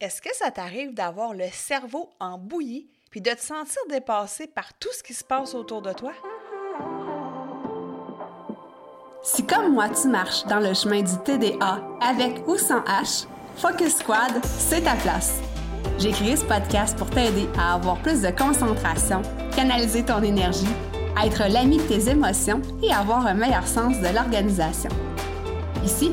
Est-ce que ça t'arrive d'avoir le cerveau en bouillie puis de te sentir dépassé par tout ce qui se passe autour de toi? Si comme moi tu marches dans le chemin du TDA avec ou sans H, Focus Squad, c'est ta place. J'ai créé ce podcast pour t'aider à avoir plus de concentration, canaliser ton énergie, être l'ami de tes émotions et avoir un meilleur sens de l'organisation. Ici,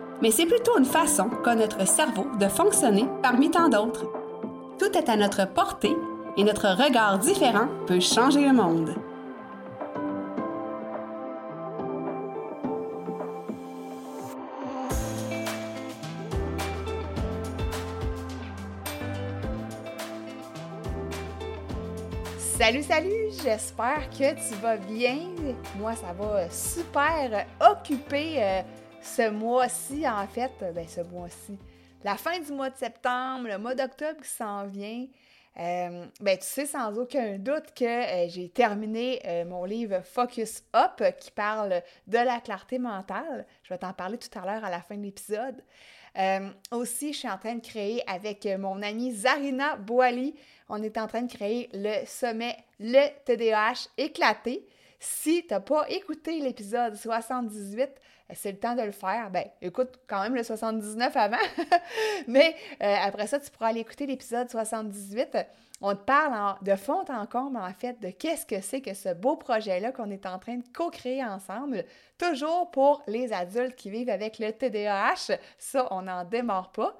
mais c'est plutôt une façon qu'a notre cerveau de fonctionner parmi tant d'autres. Tout est à notre portée et notre regard différent peut changer le monde. Salut, salut! J'espère que tu vas bien. Moi, ça va super occupé euh, ce mois-ci, en fait. Ben, ce mois-ci. La fin du mois de septembre, le mois d'octobre qui s'en vient. Euh, ben, tu sais sans aucun doute que euh, j'ai terminé mon livre Focus Up qui parle de la clarté mentale. Je vais t'en parler tout à l'heure à la fin de l'épisode. aussi, je suis en train de créer avec mon amie Zarina Boali on est en train de créer le sommet Le TDAH éclaté. Si tu n'as pas écouté l'épisode 78, c'est le temps de le faire. Ben, écoute quand même le 79 avant. Mais euh, après ça, tu pourras aller écouter l'épisode 78. On te parle de fond en comble, en fait, de qu'est-ce que c'est que ce beau projet-là qu'on est en train de co-créer ensemble, toujours pour les adultes qui vivent avec le TDAH. Ça, on n'en démarre pas.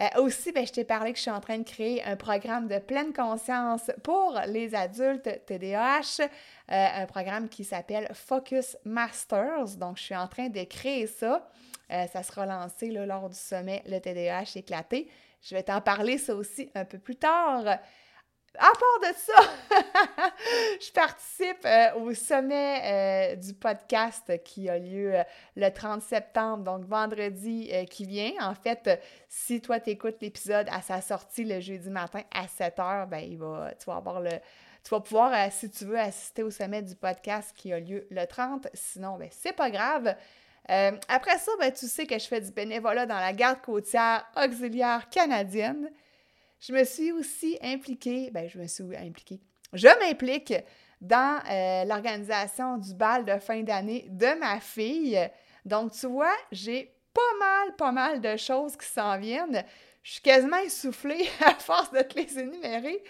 Euh, aussi, ben, je t'ai parlé que je suis en train de créer un programme de pleine conscience pour les adultes TDAH, euh, un programme qui s'appelle Focus Masters. Donc, je suis en train de créer ça. Euh, ça sera lancé lors du sommet Le TDAH éclaté. Je vais t'en parler ça aussi un peu plus tard. À part de ça, je participe euh, au sommet euh, du podcast qui a lieu euh, le 30 septembre, donc vendredi qui vient. En fait, si toi tu écoutes l'épisode à sa sortie le jeudi matin à 7 h, ben, il va, tu vas le. Tu vas pouvoir, si tu veux, assister au sommet du podcast qui a lieu le 30. Sinon, ben, c'est pas grave. après ça, ben, tu sais que je fais du bénévolat dans la garde côtière auxiliaire canadienne. Je me suis aussi impliquée, ben je me suis impliquée, je m'implique dans euh, l'organisation du bal de fin d'année de ma fille. Donc, tu vois, j'ai pas mal, pas mal de choses qui s'en viennent. Je suis quasiment essoufflée à force de te les énumérer.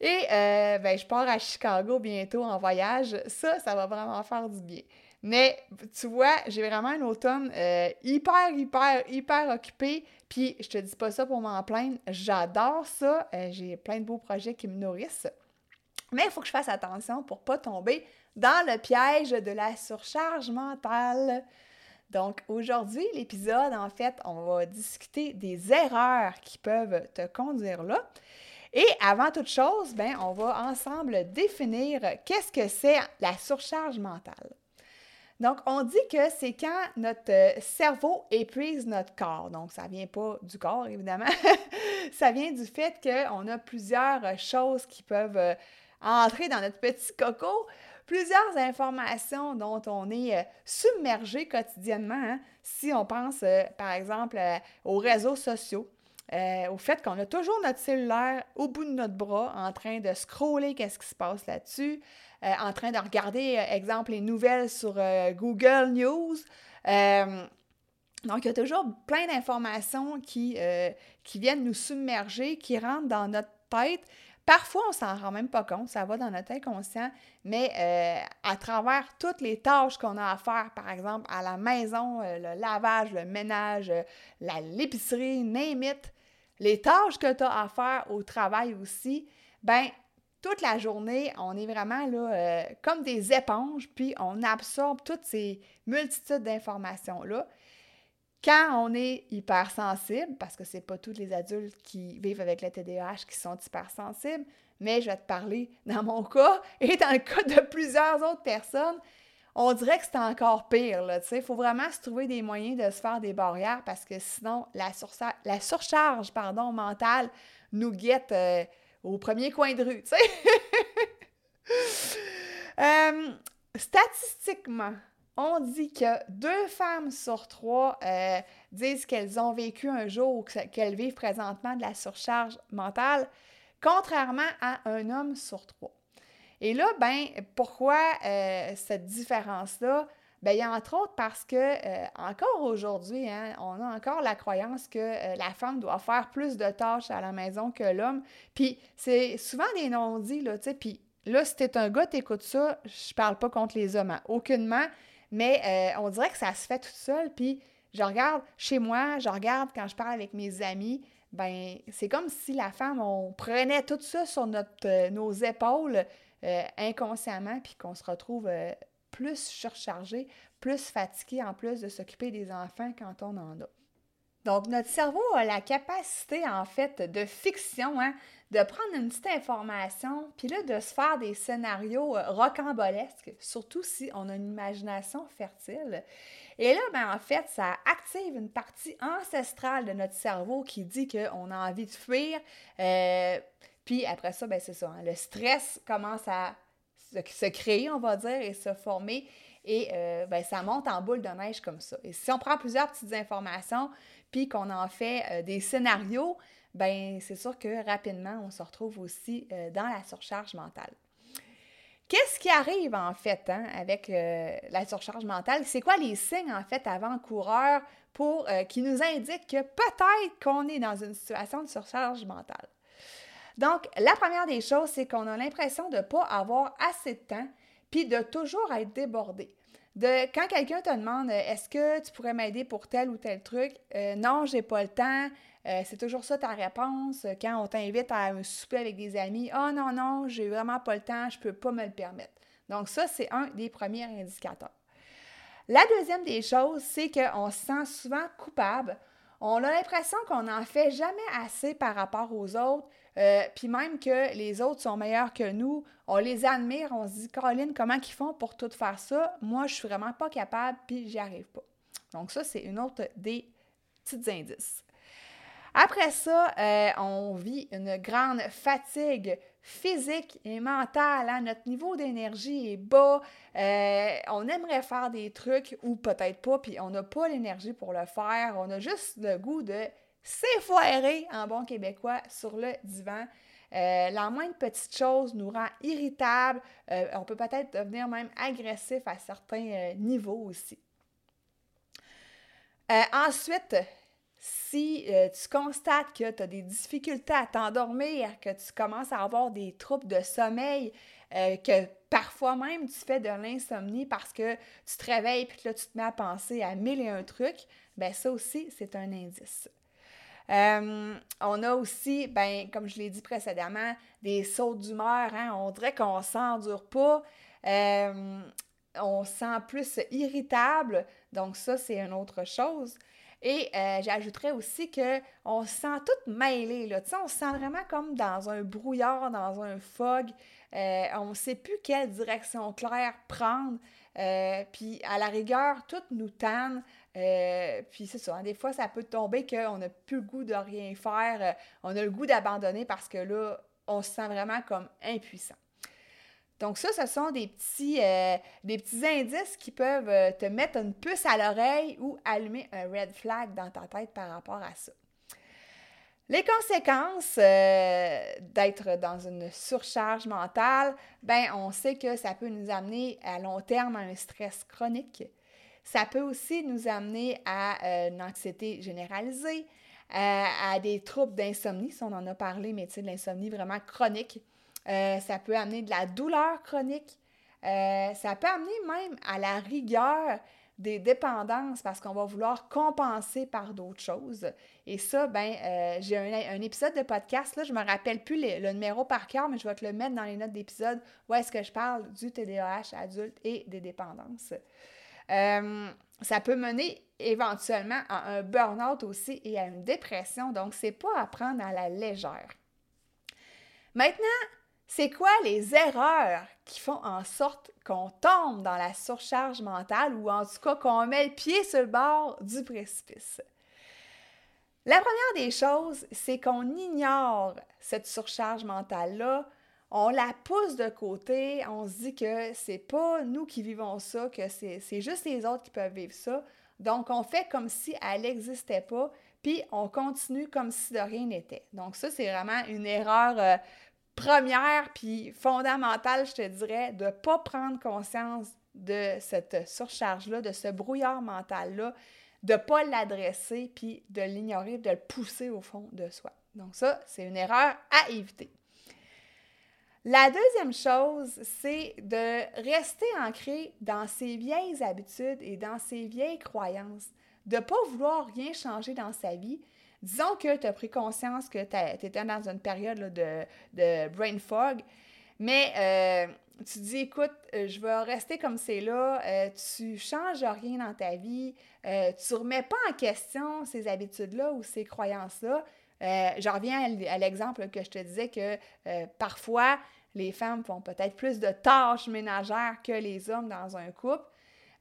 Et euh, ben, je pars à Chicago bientôt en voyage. Ça, ça va vraiment faire du bien. Mais tu vois, j'ai vraiment un automne euh, hyper, hyper, hyper occupé. Puis je te dis pas ça pour m'en plaindre. J'adore ça. Euh, j'ai plein de beaux projets qui me nourrissent. Mais il faut que je fasse attention pour pas tomber dans le piège de la surcharge mentale. Donc aujourd'hui, l'épisode, en fait, on va discuter des erreurs qui peuvent te conduire là. Et avant toute chose, ben, on va ensemble définir qu'est-ce que c'est la surcharge mentale. Donc, on dit que c'est quand notre euh, cerveau épuise notre corps. Donc, ça ne vient pas du corps, évidemment. ça vient du fait qu'on a plusieurs euh, choses qui peuvent euh, entrer dans notre petit coco, plusieurs informations dont on est submergé quotidiennement. Hein. Si on pense, par exemple, aux réseaux sociaux, au fait qu'on a toujours notre cellulaire au bout de notre bras en train de scroller qu'est-ce qui se passe là-dessus, euh, en train de regarder, euh, exemple, les nouvelles sur euh, Google News. donc, il y a toujours plein d'informations qui, qui viennent nous submerger, qui rentrent dans notre tête. Parfois, on s'en rend même pas compte, ça va dans notre inconscient, mais à travers toutes les tâches qu'on a à faire, par exemple à la maison, le lavage, le ménage, l'épicerie, name les tâches que tu as à faire au travail aussi, ben toute la journée, on est vraiment là euh, comme des éponges, puis on absorbe toutes ces multitudes d'informations-là. Quand on est hypersensible, parce que c'est pas tous les adultes qui vivent avec le TDAH qui sont hypersensibles, mais je vais te parler dans mon cas et dans le cas de plusieurs autres personnes, on dirait que c'est encore pire. Il faut vraiment se trouver des moyens de se faire des barrières parce que sinon, la, la surcharge pardon, mentale nous guette euh, au premier coin de rue. euh, statistiquement, on dit que deux femmes sur trois euh, disent qu'elles ont vécu un jour ou qu'elles vivent présentement de la surcharge mentale, contrairement à un homme sur trois. Et là, ben, pourquoi euh, cette différence-là? Ben, il y a entre autres parce que, euh, encore aujourd'hui, hein, on a encore la croyance que euh, la femme doit faire plus de tâches à la maison que l'homme. Puis c'est souvent des non-dits, là, tu sais. Puis là, si t'es un gars, t'écoutes ça, je parle pas contre les hommes, hein, aucunement, mais on dirait que ça se fait tout seul. Puis je regarde chez moi, je regarde quand je parle avec mes amis, ben c'est comme si la femme, on prenait tout ça sur notre, nos épaules, euh, inconsciemment, puis qu'on se retrouve euh, plus surchargé, plus fatigué en plus de s'occuper des enfants quand on en a. Donc, notre cerveau a la capacité, en fait, de fiction, hein, de prendre une petite information, puis là, de se faire des scénarios euh, rocambolesques, surtout si on a une imagination fertile. Et là, ben, en fait, ça active une partie ancestrale de notre cerveau qui dit qu'on a envie de fuir, puis après ça, ben c'est ça. Hein, le stress commence à se, créer, on va dire, et se former. Et euh, ben, ça monte en boule de neige comme ça. Et si on prend plusieurs petites informations, puis qu'on en fait euh, des scénarios, ben c'est sûr que rapidement, on se retrouve aussi euh, dans la surcharge mentale. Qu'est-ce qui arrive en fait hein, avec la surcharge mentale? C'est quoi les signes en fait avant-coureurs pour qui nous indiquent que peut-être qu'on est dans une situation de surcharge mentale? Donc, la première des choses, c'est qu'on a l'impression de ne pas avoir assez de temps, puis de toujours être débordé. De, quand quelqu'un te demande est-ce que tu pourrais m'aider pour tel ou tel truc, euh, non, j'ai pas le temps. Euh, c'est toujours ça ta réponse. Quand on t'invite à un souper avec des amis, oh non, non, j'ai vraiment pas le temps, je peux pas me le permettre. Donc, ça, c'est un des premiers indicateurs. La deuxième des choses, c'est qu'on se sent souvent coupable. On a l'impression qu'on n'en fait jamais assez par rapport aux autres, euh, puis même que les autres sont meilleurs que nous, on les admire, on se dit, Caroline, comment ils font pour tout faire ça? Moi, je suis vraiment pas capable, puis j'y arrive pas. Donc ça, c'est une autre des petits indices. Après ça, euh, on vit une grande fatigue physique et mentale. Hein. Notre niveau d'énergie est bas. Euh, on aimerait faire des trucs ou peut-être pas, puis on n'a pas l'énergie pour le faire. On a juste le goût de s'effoirer en bon québécois sur le divan. Euh, la moindre petite chose nous rend irritable. Euh, on peut peut-être devenir même agressif à certains niveaux aussi. ensuite, si tu constates que tu as des difficultés à t'endormir, que tu commences à avoir des troubles de sommeil, que parfois même tu fais de l'insomnie parce que tu te réveilles et que là tu te mets à penser à mille et un trucs, ben ça aussi, c'est un indice. Euh, on a aussi, ben, comme je l'ai dit précédemment, des sauts d'humeur. Hein? On dirait qu'on ne s'endure pas. Euh, on se sent plus irritable. Donc, ça, c'est une autre chose. Et euh, j'ajouterais aussi qu'on se sent tout mêlé. Là. on se sent vraiment comme dans un brouillard, dans un fog. on ne sait plus quelle direction claire prendre. puis à la rigueur, tout nous tanne. Euh, puis c'est ça, hein, des fois, ça peut tomber qu'on n'a plus le goût de rien faire, euh, on a le goût d'abandonner parce que là, on se sent vraiment comme impuissant. Donc ça, ce sont des petits, euh, des petits indices qui peuvent te mettre une puce à l'oreille ou allumer un red flag dans ta tête par rapport à ça. Les conséquences d'être dans une surcharge mentale, ben on sait que ça peut nous amener à long terme à un stress chronique, ça peut aussi nous amener à euh, une anxiété généralisée, euh, à des troubles d'insomnie, si on en a parlé, mais tu sais, de l'insomnie vraiment chronique. Euh, ça peut amener de la douleur chronique. ça peut amener même à la rigueur des dépendances parce qu'on va vouloir compenser par d'autres choses. Et ça, ben, j'ai un, épisode de podcast, là, je me rappelle plus le numéro par cœur, mais je vais te le mettre dans les notes d'épisode où est-ce que je parle du TDAH adulte et des dépendances. Euh, ça peut mener éventuellement à un burn-out aussi et à une dépression. Donc, c'est pas à prendre à la légère. Maintenant, c'est quoi les erreurs qui font en sorte qu'on tombe dans la surcharge mentale ou en tout cas qu'on met le pied sur le bord du précipice? La première des choses, c'est qu'on ignore cette surcharge mentale-là. On la pousse de côté, on se dit que c'est pas nous qui vivons ça, que c'est juste les autres qui peuvent vivre ça. Donc, on fait comme si elle n'existait pas, puis on continue comme si de rien n'était. Donc, ça, c'est vraiment une erreur euh, première puis fondamentale, je te dirais, de ne pas prendre conscience de cette surcharge-là, de ce brouillard mental-là, de ne pas l'adresser puis de l'ignorer, de le pousser au fond de soi. Donc ça, c'est une erreur à éviter. La deuxième chose, c'est de rester ancré dans ses vieilles habitudes et dans ses vieilles croyances, de ne pas vouloir rien changer dans sa vie, Disons que tu as pris conscience que tu étais dans une période de, de, brain fog, mais euh, tu dis, écoute, euh, je vais rester comme c'est là, euh, tu changes rien dans ta vie, tu remets pas en question ces habitudes-là ou ces croyances-là. je reviens à l'exemple que je te disais que parfois, les femmes font peut-être plus de tâches ménagères que les hommes dans un couple.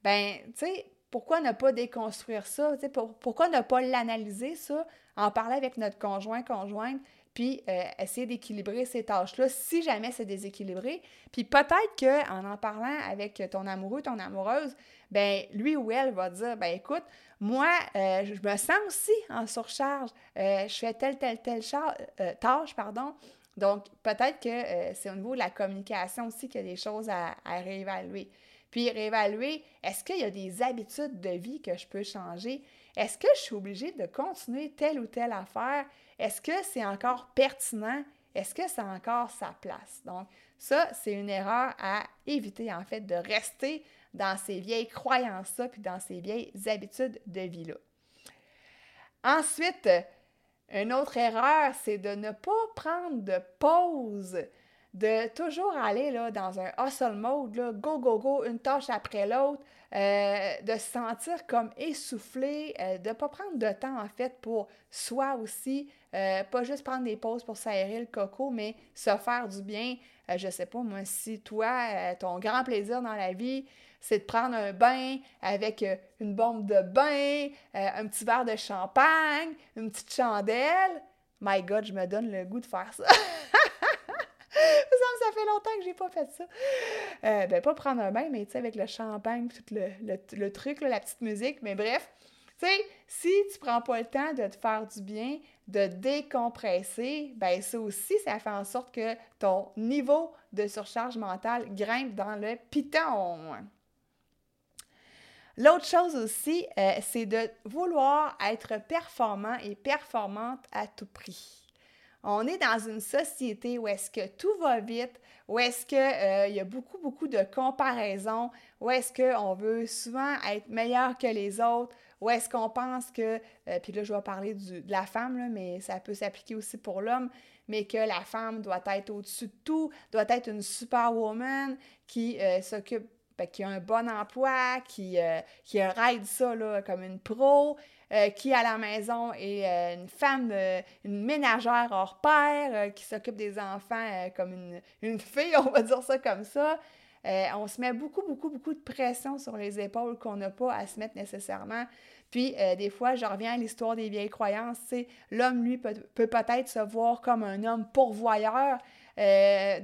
Ben, tu sais, pourquoi ne pas déconstruire ça? pourquoi ne pas l'analyser, ça, en parler avec notre conjoint, conjointe, puis euh, essayer d'équilibrer ces tâches-là si jamais c'est déséquilibré. Puis peut-être qu'en en parlant avec ton amoureux, ton amoureuse, ben lui ou elle va dire, ben écoute, moi, euh, je me sens aussi en surcharge, euh, je fais telle, telle, telle tâche, pardon. Donc, peut-être que c'est au niveau de la communication aussi qu'il des choses à réévaluer. Puis réévaluer, est-ce qu'il y a des habitudes de vie que je peux changer? Est-ce que je suis obligée de continuer telle ou telle affaire? Est-ce que c'est encore pertinent? Est-ce que ça a encore sa place? Donc, ça, c'est une erreur à éviter, en fait, de rester dans ces vieilles croyances-là, puis dans ces vieilles habitudes de vie-là. Ensuite, une autre erreur, c'est de ne pas prendre de pause de toujours aller là, dans un hustle mode, là, go, go, go, une tâche après l'autre, euh, de se sentir comme essoufflé, euh, de ne pas prendre de temps en fait pour soi aussi, euh, pas juste prendre des pauses pour s'aérer le coco, mais se faire du bien. je sais pas, moi, si toi, ton grand plaisir dans la vie, c'est de prendre un bain avec une bombe de bain, un petit verre de champagne, une petite chandelle, my God, je me donne le goût de faire ça. ça fait longtemps que j'ai pas fait ça. Euh, ben, pas prendre un bain, mais tu sais, avec le champagne, tout le, truc, la petite musique. Mais bref, tu sais, si tu prends pas le temps de te faire du bien, de décompresser, ben ça aussi, ça fait en sorte que ton niveau de surcharge mentale grimpe dans le piton. L'autre chose aussi, euh, c'est de vouloir être performant et performante à tout prix. On est dans une société où est-ce que tout va vite, où est-ce qu'il euh, y a beaucoup, beaucoup de comparaisons, où est-ce qu'on veut souvent être meilleur que les autres, où est-ce qu'on pense que, euh, puis là je vais parler de la femme, mais ça peut s'appliquer aussi pour l'homme, mais que la femme doit être au-dessus de tout, doit être une superwoman qui euh, s'occupe ben, qui a un bon emploi, qui, qui ride ça comme une pro, euh, qui à la maison est euh, une femme, euh, une ménagère hors pair, qui s'occupe des enfants comme une, une, fille, on va dire ça comme ça. on se met beaucoup, beaucoup, beaucoup de pression sur les épaules qu'on n'a pas à se mettre nécessairement. Puis, des fois, je reviens à l'histoire des vieilles croyances. L'homme, lui, peut, peut peut-être se voir comme un homme pourvoyeur.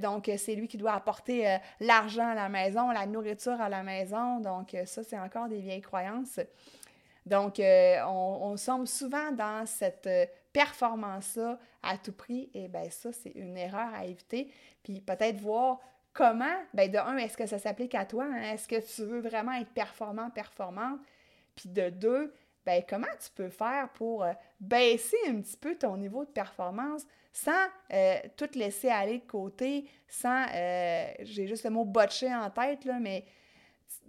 donc, c'est lui qui doit apporter l'argent à la maison, la nourriture à la maison. Donc, ça, c'est encore des vieilles croyances. Donc, euh, on, sombre souvent dans cette euh, performance-là à tout prix. Et bien, ça, c'est une erreur à éviter. Puis peut-être voir comment, bien, de un, est-ce que ça s'applique à toi? Hein? Est-ce que tu veux vraiment être performant, performante? Puis de deux, bien, comment tu peux faire pour euh, baisser un petit peu ton niveau de performance sans tout laisser aller de côté, sans, j'ai juste le mot botcher en tête, là, mais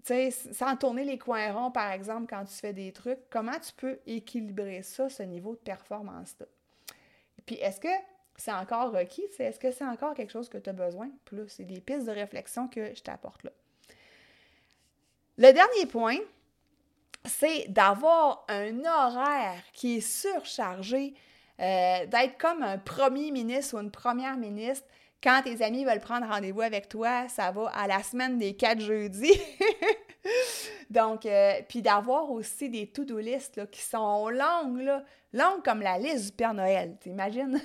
sais, sans tourner les coins ronds, par exemple, quand tu fais des trucs, comment tu peux équilibrer ça, ce niveau de performance-là? Puis, est-ce que c'est encore requis? Est-ce que c'est encore quelque chose que tu as besoin? Plus, c'est des pistes de réflexion que je t'apporte là. Le dernier point, c'est d'avoir un horaire qui est surchargé, euh, d'être comme un premier ministre ou une première ministre. Quand tes amis veulent prendre rendez-vous avec toi, ça va à la semaine des quatre jeudis. Donc, euh, puis d'avoir aussi des to-do list qui sont longues, là, longues comme la liste du Père Noël, t'imagines?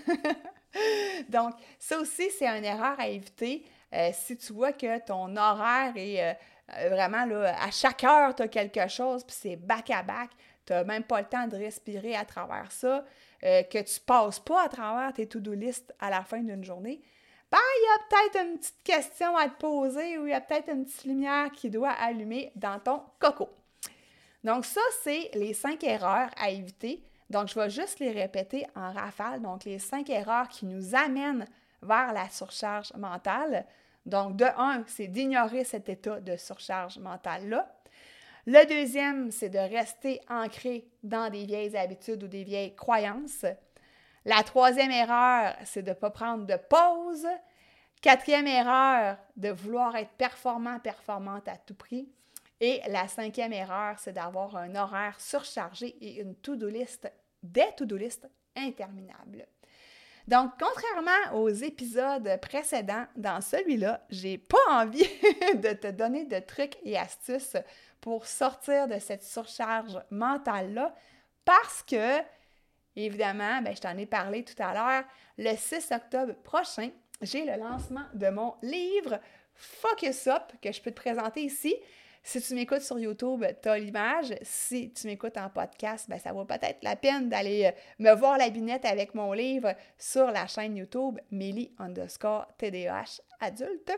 Donc, ça aussi, c'est une erreur à éviter. Euh, si tu vois que ton horaire est euh, vraiment, là, à chaque heure, tu as quelque chose, puis c'est back-à-back, tu n'as même pas le temps de respirer à travers ça, que tu passes pas à travers tes to-do list à la fin d'une journée, ben, il y a peut-être une petite question à te poser ou il y a peut-être une petite lumière qui doit allumer dans ton coco. Donc, ça, c'est les cinq erreurs à éviter. Donc, je vais juste les répéter en rafale. Donc, les cinq erreurs qui nous amènent vers la surcharge mentale. Donc, de un, c'est d'ignorer cet état de surcharge mentale-là. Le deuxième, c'est de rester ancré dans des vieilles habitudes ou des vieilles croyances. La troisième erreur, c'est de ne pas prendre de pause. Quatrième erreur, de vouloir être performant, performante à tout prix. Et la cinquième erreur, c'est d'avoir un horaire surchargé et une to-do list, des to-do list interminables. Donc, contrairement aux épisodes précédents, dans celui-là, j'ai pas envie de te donner de trucs et astuces pour sortir de cette surcharge mentale-là parce que Évidemment, ben, je t'en ai parlé tout à l'heure, le 6 octobre prochain, j'ai le lancement de mon livre Focus Up que je peux te présenter ici. Si tu m'écoutes sur YouTube, tu as l'image. Si tu m'écoutes en podcast, ben, ça vaut peut-être la peine d'aller euh, me voir la binette avec mon livre sur la chaîne YouTube Mélie underscore TDAH adulte.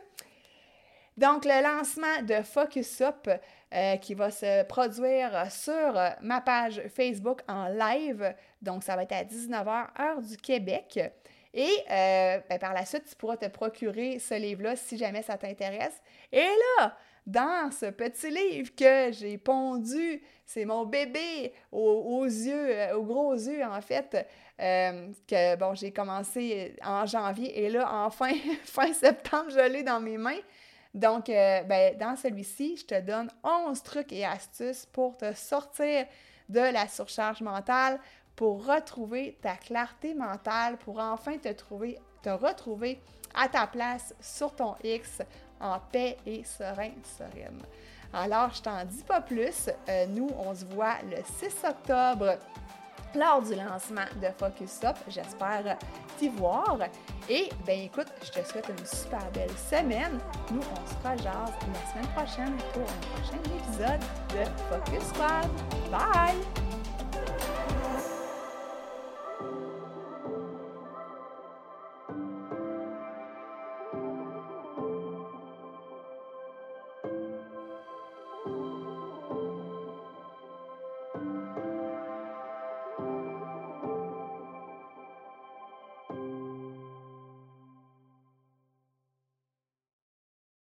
Donc, le lancement de Focus Up euh, qui va se produire sur ma page Facebook en live. Donc, ça va être à 19h, heure du Québec. Et euh, ben, par la suite, tu pourras te procurer ce livre-là si jamais ça t'intéresse. Et là, dans ce petit livre que j'ai pondu, c'est mon bébé aux, yeux, euh, aux gros yeux en fait, que bon, j'ai commencé en janvier et là, enfin, fin septembre, je l'ai dans mes mains. Donc, euh, ben, dans celui-ci, je te donne 11 trucs et astuces pour te sortir de la surcharge mentale, pour retrouver ta clarté mentale, pour enfin te, trouver, te retrouver à ta place sur ton X en paix et serein, sereine. Alors, je t'en dis pas plus. Euh, nous, on se voit le 6 octobre lors du lancement de Focus Up. J'espère t'y voir. Et ben écoute, je te souhaite une super belle semaine. Nous, on se rejase la semaine prochaine pour un prochain épisode de Focus Squad. Bye!